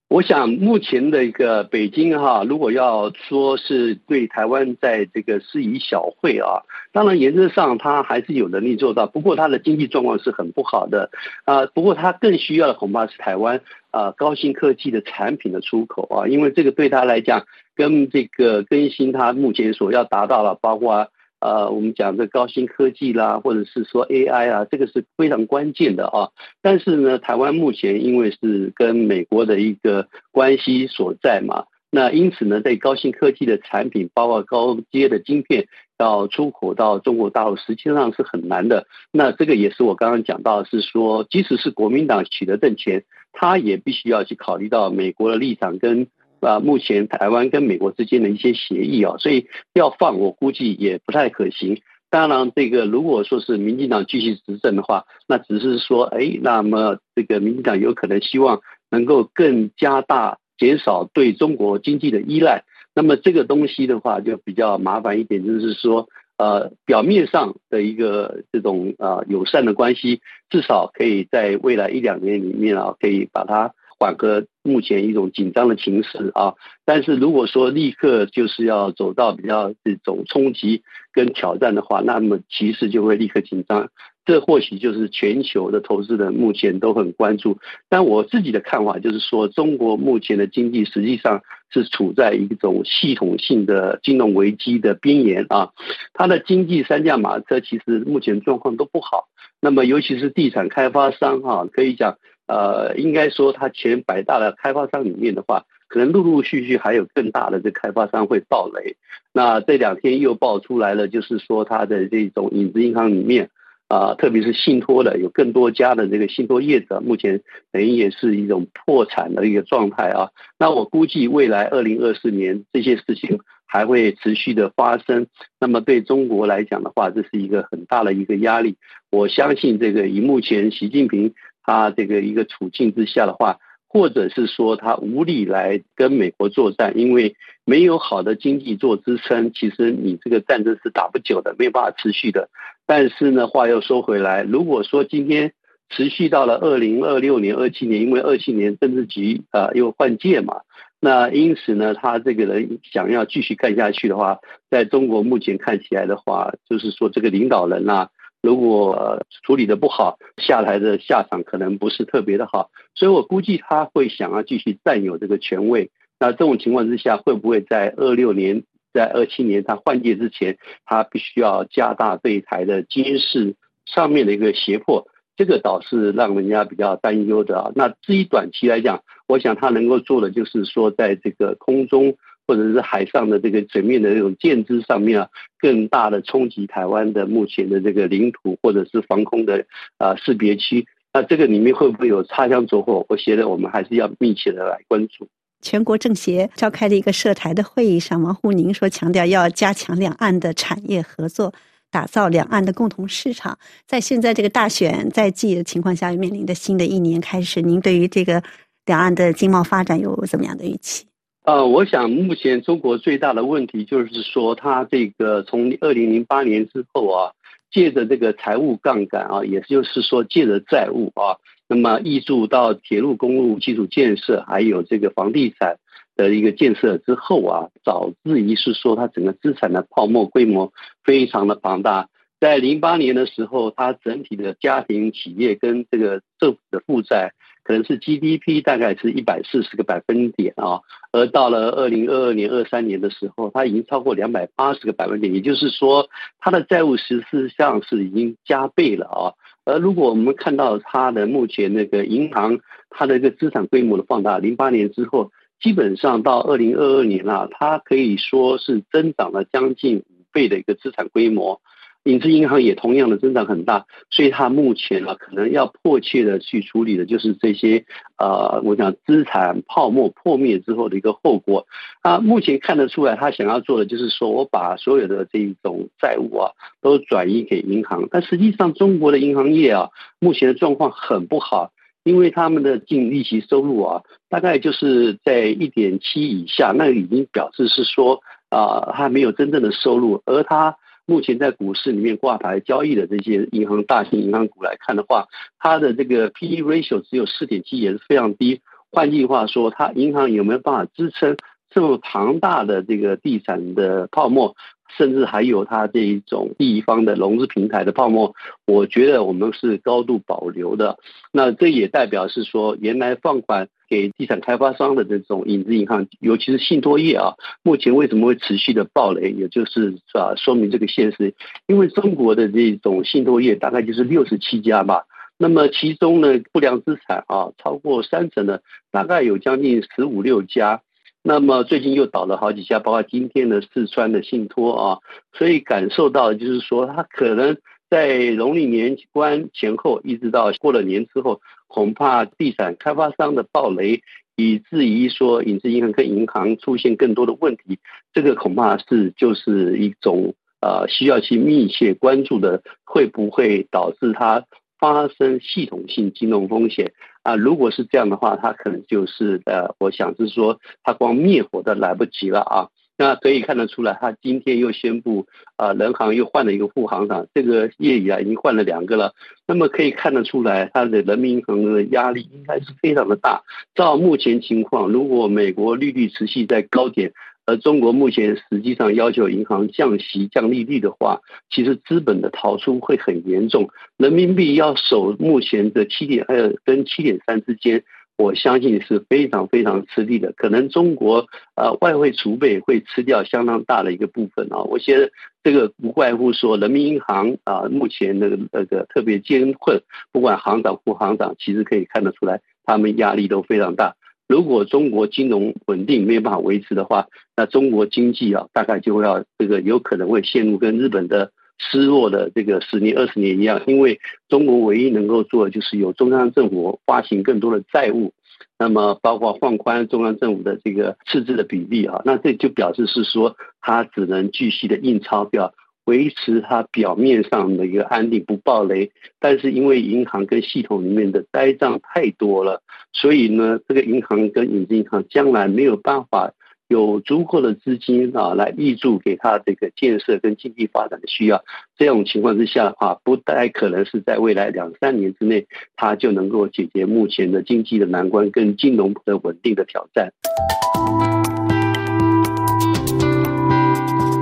S8: 我想，目前的一个北京哈，如果要说是对台湾在这个施以小惠啊，当然原则上它还是有能力做到。不过它的经济状况是很不好的啊。不过它更需要的恐怕是台湾啊高新科技的产品的出口啊，因为这个对他来讲，跟这个更新他目前所要达到了，包括。呃，我们讲的高新科技啦，或者是说 AI 啊，这个是非常关键的啊。但是呢，台湾目前因为是跟美国的一个关系所在嘛，那因此呢，在高新科技的产品，包括高阶的晶片，要出口到中国大陆，实际上是很难的。那这个也是我刚刚讲到，是说，即使是国民党取得政权，他也必须要去考虑到美国的立场跟。啊，目前台湾跟美国之间的一些协议啊，所以要放，我估计也不太可行。当然，这个如果说是民进党继续执政的话，那只是说，哎，那么这个民进党有可能希望能够更加大减少对中国经济的依赖。那么这个东西的话，就比较麻烦一点，就是说，呃表面上的一个这种呃友善的关系，至少可以在未来一两年里面啊，可以把它。缓和目前一种紧张的情势啊，但是如果说立刻就是要走到比较这种冲击跟挑战的话，那么其实就会立刻紧张。这或许就是全球的投资人目前都很关注。但我自己的看法就是说，中国目前的经济实际上是处在一种系统性的金融危机的边缘啊。它的经济三驾马车其实目前状况都不好。那么尤其是地产开发商哈，可以讲。呃，应该说，它前百大的开发商里面的话，可能陆陆续续还有更大的这开发商会爆雷。那这两天又爆出来了，就是说它的这种影子银行里面啊，特别是信托的，有更多家的这个信托业者，目前等于也是一种破产的一个状态啊。那我估计未来二零二四年这些事情还会持续的发生。那么对中国来讲的话，这是一个很大的一个压力。我相信这个以目前习近平。他这个一个处境之下的话，或者是说他无力来跟美国作战，因为没有好的经济做支撑，其实你这个战争是打不久的，没有办法持续的。但是呢，话又说回来，如果说今天持续到了二零二六年、二七年，因为二七年政治局啊又换届嘛，那因此呢，他这个人想要继续干下去的话，在中国目前看起来的话，就是说这个领导人啊。如果处理的不好，下台的下场可能不是特别的好，所以我估计他会想要继续占有这个权位。那这种情况之下，会不会在二六年、在二七年他换届之前，他必须要加大对台的监视上面的一个胁迫？这个倒是让人家比较担忧的啊。那至于短期来讲，我想他能够做的就是说，在这个空中。或者是海上的这个水面的这种舰只上面啊，更大的冲击台湾的目前的这个领土或者是防空的啊识别区，那这个里面会不会有擦枪走火？我觉得我们还是要密切的来关注。
S9: 全国政协召开的一个涉台的会议上，王沪宁说强调要加强两岸的产业合作，打造两岸的共同市场。在现在这个大选在即的情况下，面临的新的一年开始，您对于这个两岸的经贸发展有怎么样的预期？
S8: 呃，我想目前中国最大的问题就是说，它这个从二零零八年之后啊，借着这个财务杠杆啊，也就是说借着债务啊，那么挹注到铁路、公路基础建设，还有这个房地产的一个建设之后啊，导致于是说它整个资产的泡沫规模非常的庞大。在零八年的时候，它整体的家庭、企业跟这个政府的负债。可能是 GDP 大概是一百四十个百分点啊，而到了二零二二年、二三年的时候，它已经超过两百八十个百分点，也就是说，它的债务实质上是已经加倍了啊。而如果我们看到它的目前那个银行，它的一个资产规模的放大，零八年之后，基本上到二零二二年啊，它可以说是增长了将近五倍的一个资产规模。影子银行也同样的增长很大，所以它目前啊，可能要迫切的去处理的就是这些呃，我想资产泡沫破灭之后的一个后果。啊，目前看得出来，他想要做的就是说我把所有的这种债务啊，都转移给银行。但实际上，中国的银行业啊，目前的状况很不好，因为他们的净利息收入啊，大概就是在一点七以下，那已经表示是说啊，它没有真正的收入，而它。目前在股市里面挂牌交易的这些银行大型银行股来看的话，它的这个 P/E ratio 只有四点七，也是非常低。换句话说，它银行有没有办法支撑这么庞大的这个地产的泡沫？甚至还有它这一种地方的融资平台的泡沫，我觉得我们是高度保留的。那这也代表是说，原来放款给地产开发商的这种影子银行，尤其是信托业啊，目前为什么会持续的暴雷？也就是啊，说明这个现实。因为中国的这种信托业大概就是六十七家吧，那么其中呢，不良资产啊超过三成的，大概有将近十五六家。那么最近又倒了好几家，包括今天的四川的信托啊，所以感受到就是说，它可能在农历年关前后，一直到过了年之后，恐怕地产开发商的暴雷，以至于说影子银行跟银行出现更多的问题，这个恐怕是就是一种呃需要去密切关注的，会不会导致它发生系统性金融风险？啊，如果是这样的话，他可能就是呃，我想就是说，他光灭火都来不及了啊。那可以看得出来，他今天又宣布啊，人行又换了一个副行长，这个月以来已经换了两个了。那么可以看得出来，他的人民银行的压力应该是非常的大。照目前情况，如果美国利率持续在高点，而中国目前实际上要求银行降息、降利率的话，其实资本的逃出会很严重。人民币要守目前的七点二跟七点三之间，我相信是非常非常吃力的。可能中国呃外汇储备会吃掉相当大的一个部分啊。我觉得这个无外乎说，人民银行啊目前那个那个特别艰困，不管行长副行长，其实可以看得出来，他们压力都非常大。如果中国金融稳定没有办法维持的话，那中国经济啊，大概就会要这个有可能会陷入跟日本的失落的这个十年、二十年一样。因为中国唯一能够做的就是由中央政府发行更多的债务，那么包括放宽中央政府的这个赤字的比例啊，那这就表示是说它只能继续的印钞票。维持它表面上的一个安定不暴雷，但是因为银行跟系统里面的呆账太多了，所以呢，这个银行跟影子银行将来没有办法有足够的资金啊来挹注给它这个建设跟经济发展的需要。这种情况之下的话，不太可能是在未来两三年之内，它就能够解决目前的经济的难关跟金融的稳定的挑战。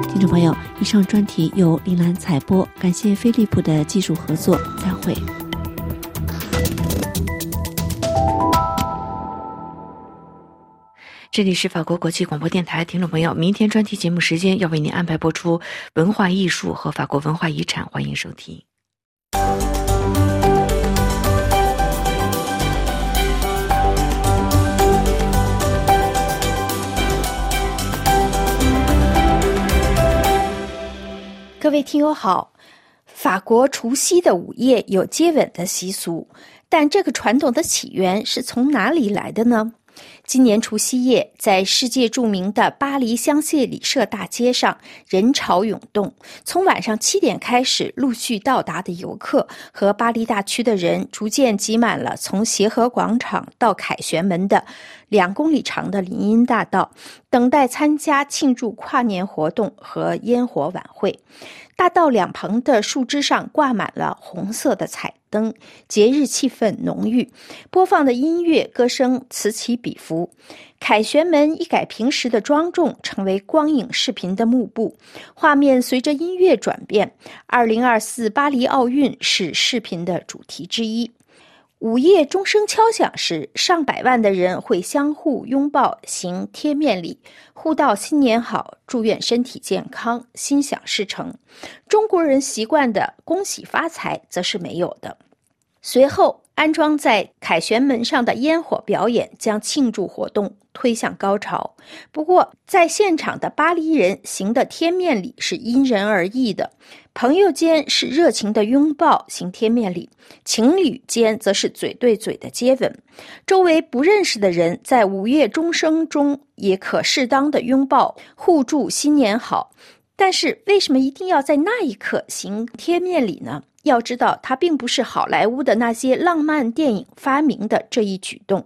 S7: 听众朋友，以上专题由林兰采播，感谢飞利浦的技术合作，再会。
S1: 这里是法国国际广播电台，听众朋友，明天专题节目时间要为您安排播出文化艺术和法国文化遗产，欢迎收听。
S10: 各位听友好，法国除夕的午夜有接吻的习俗，但这个传统的起源是从哪里来的呢？今年除夕夜，在世界著名的巴黎香榭里舍大街上，人潮涌动。从晚上七点开始，陆续到达的游客和巴黎大区的人，逐渐挤满了从协和广场到凯旋门的两公里长的林荫大道，等待参加庆祝跨年活动和烟火晚会。大道两旁的树枝上挂满了红色的彩灯，节日气氛浓郁。播放的音乐、歌声此起彼伏。凯旋门一改平时的庄重，成为光影视频的幕布。画面随着音乐转变。二零二四巴黎奥运是视频的主题之一。午夜钟声敲响时，上百万的人会相互拥抱，行贴面礼，互道新年好，祝愿身体健康，心想事成。中国人习惯的恭喜发财则是没有的。随后，安装在凯旋门上的烟火表演将庆祝活动推向高潮。不过，在现场的巴黎人行的贴面礼是因人而异的。朋友间是热情的拥抱，行贴面礼；情侣间则是嘴对嘴的接吻。周围不认识的人在午夜钟声中也可适当的拥抱，互祝新年好。但是，为什么一定要在那一刻行贴面礼呢？要知道，它并不是好莱坞的那些浪漫电影发明的这一举动。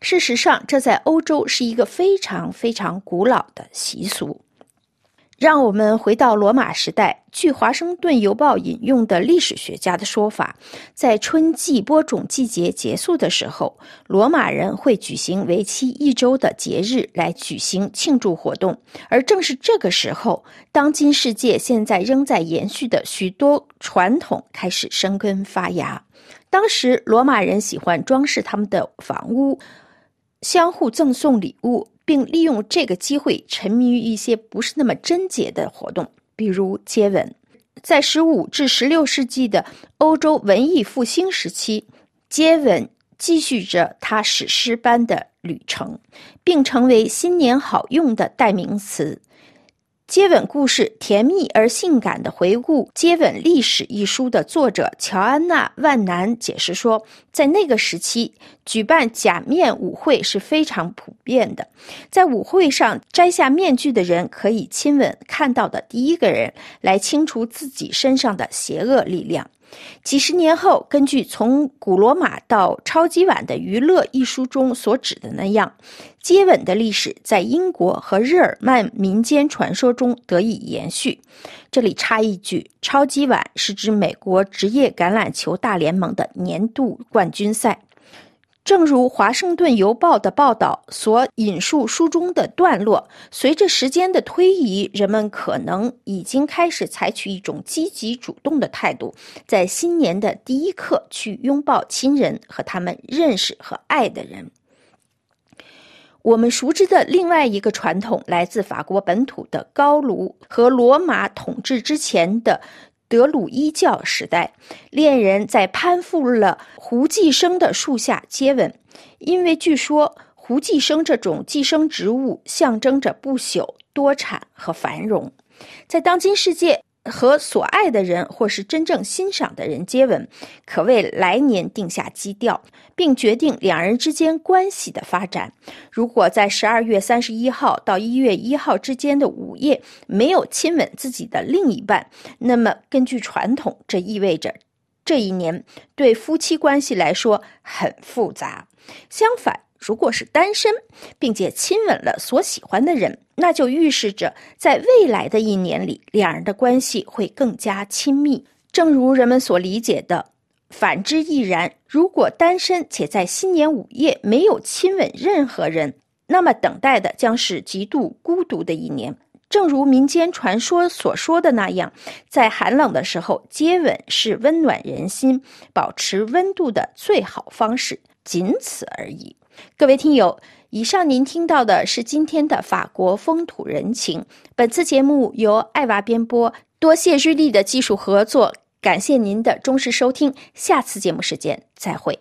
S10: 事实上，这在欧洲是一个非常非常古老的习俗。让我们回到罗马时代。据《华盛顿邮报》引用的历史学家的说法，在春季播种季节结束的时候，罗马人会举行为期一周的节日来举行庆祝活动。而正是这个时候，当今世界现在仍在延续的许多传统开始生根发芽。当时，罗马人喜欢装饰他们的房屋，相互赠送礼物。并利用这个机会沉迷于一些不是那么贞洁的活动，比如接吻。在十五至十六世纪的欧洲文艺复兴时期，接吻继续着它史诗般的旅程，并成为新年好用的代名词。接吻故事甜蜜而性感的回顾《接吻历史》一书的作者乔安娜·万南解释说，在那个时期，举办假面舞会是非常普遍的。在舞会上摘下面具的人可以亲吻看到的第一个人，来清除自己身上的邪恶力量。几十年后，根据从古罗马到超级碗的娱乐一书中所指的那样，接吻的历史在英国和日耳曼民间传说中得以延续。这里插一句，超级碗是指美国职业橄榄球大联盟的年度冠军赛。正如《华盛顿邮报》的报道所引述书中的段落，随着时间的推移，人们可能已经开始采取一种积极主动的态度，在新年的第一刻去拥抱亲人和他们认识和爱的人。我们熟知的另外一个传统来自法国本土的高卢和罗马统治之前的。德鲁伊教时代，恋人在攀附了胡寄生的树下接吻，因为据说胡寄生这种寄生植物象征着不朽、多产和繁荣。在当今世界。和所爱的人或是真正欣赏的人接吻，可为来年定下基调，并决定两人之间关系的发展。如果在十二月三十一号到一月一号之间的午夜没有亲吻自己的另一半，那么根据传统，这意味着这一年对夫妻关系来说很复杂。相反，如果是单身，并且亲吻了所喜欢的人，那就预示着在未来的一年里，两人的关系会更加亲密。正如人们所理解的，反之亦然。如果单身且在新年午夜没有亲吻任何人，那么等待的将是极度孤独的一年。正如民间传说所说的那样，在寒冷的时候，接吻是温暖人心、保持温度的最好方式，仅此而已。各位听友，以上您听到的是今天的法国风土人情。本次节目由爱娃编播，多谢日历的技术合作，感谢您的忠实收听。下次节目时间再会。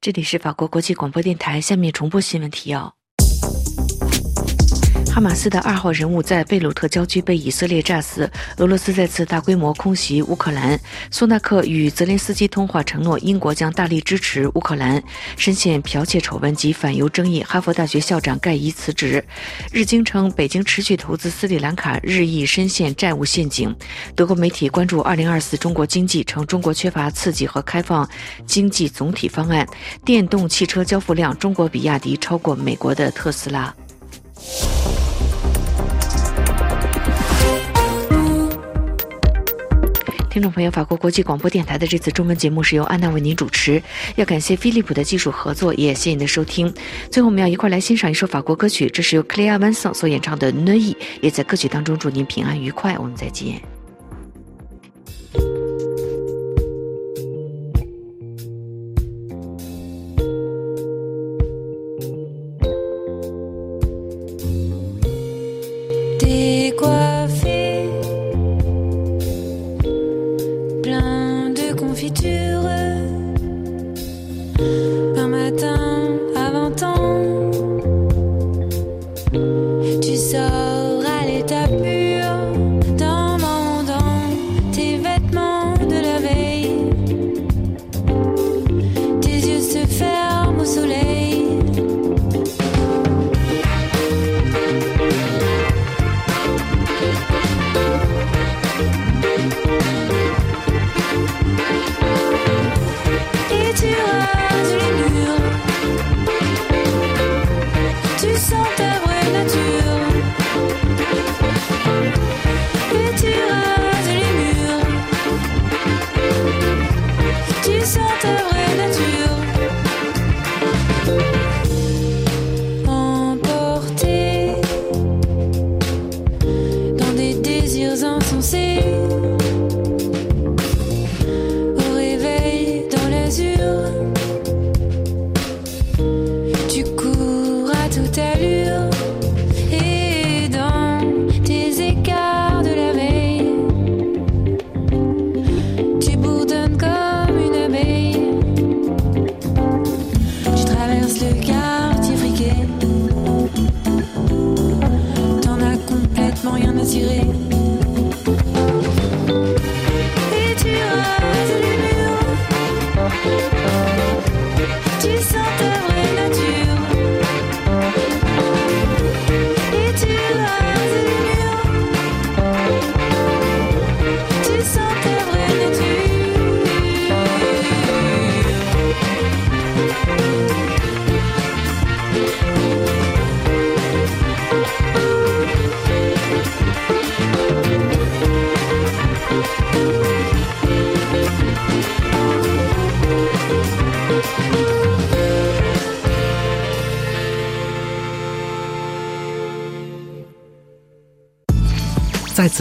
S1: 这里是法国国际广播电台，下面重播新闻提要。哈马斯的二号人物在贝鲁特郊区被以色列炸死。俄罗斯再次大规模空袭乌克兰。苏纳克与泽连斯基通话，承诺英国将大力支持乌克兰。深陷剽窃丑闻及反犹争议，哈佛大学校长盖伊辞职。日经称，北京持续投资斯里兰卡，日益深陷债务陷阱。德国媒体关注2024中国经济，称中国缺乏刺激和开放经济总体方案。电动汽车交付量，中国比亚迪超过美国的特斯拉。听众朋友，法国国际广播电台的这次中文节目是由安娜为您主持。要感谢飞利浦的技术合作，也谢谢您的收听。最后，我们要一块来欣赏一首法国歌曲，这是由 Claire v i n s o n 所演唱的《nei》，也在歌曲当中祝您平安愉快。我们再见。
S5: 地瓜。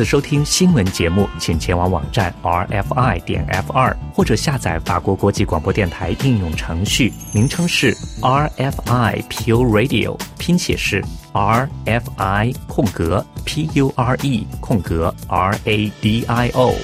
S5: 收听新闻节目，请前往网站 rfi 点 f 二，或者下载法国国际广播电台应用程序，名称是 RFI Pure Radio，拼写是 RFI 空格 P U R E 空格 R A D I O。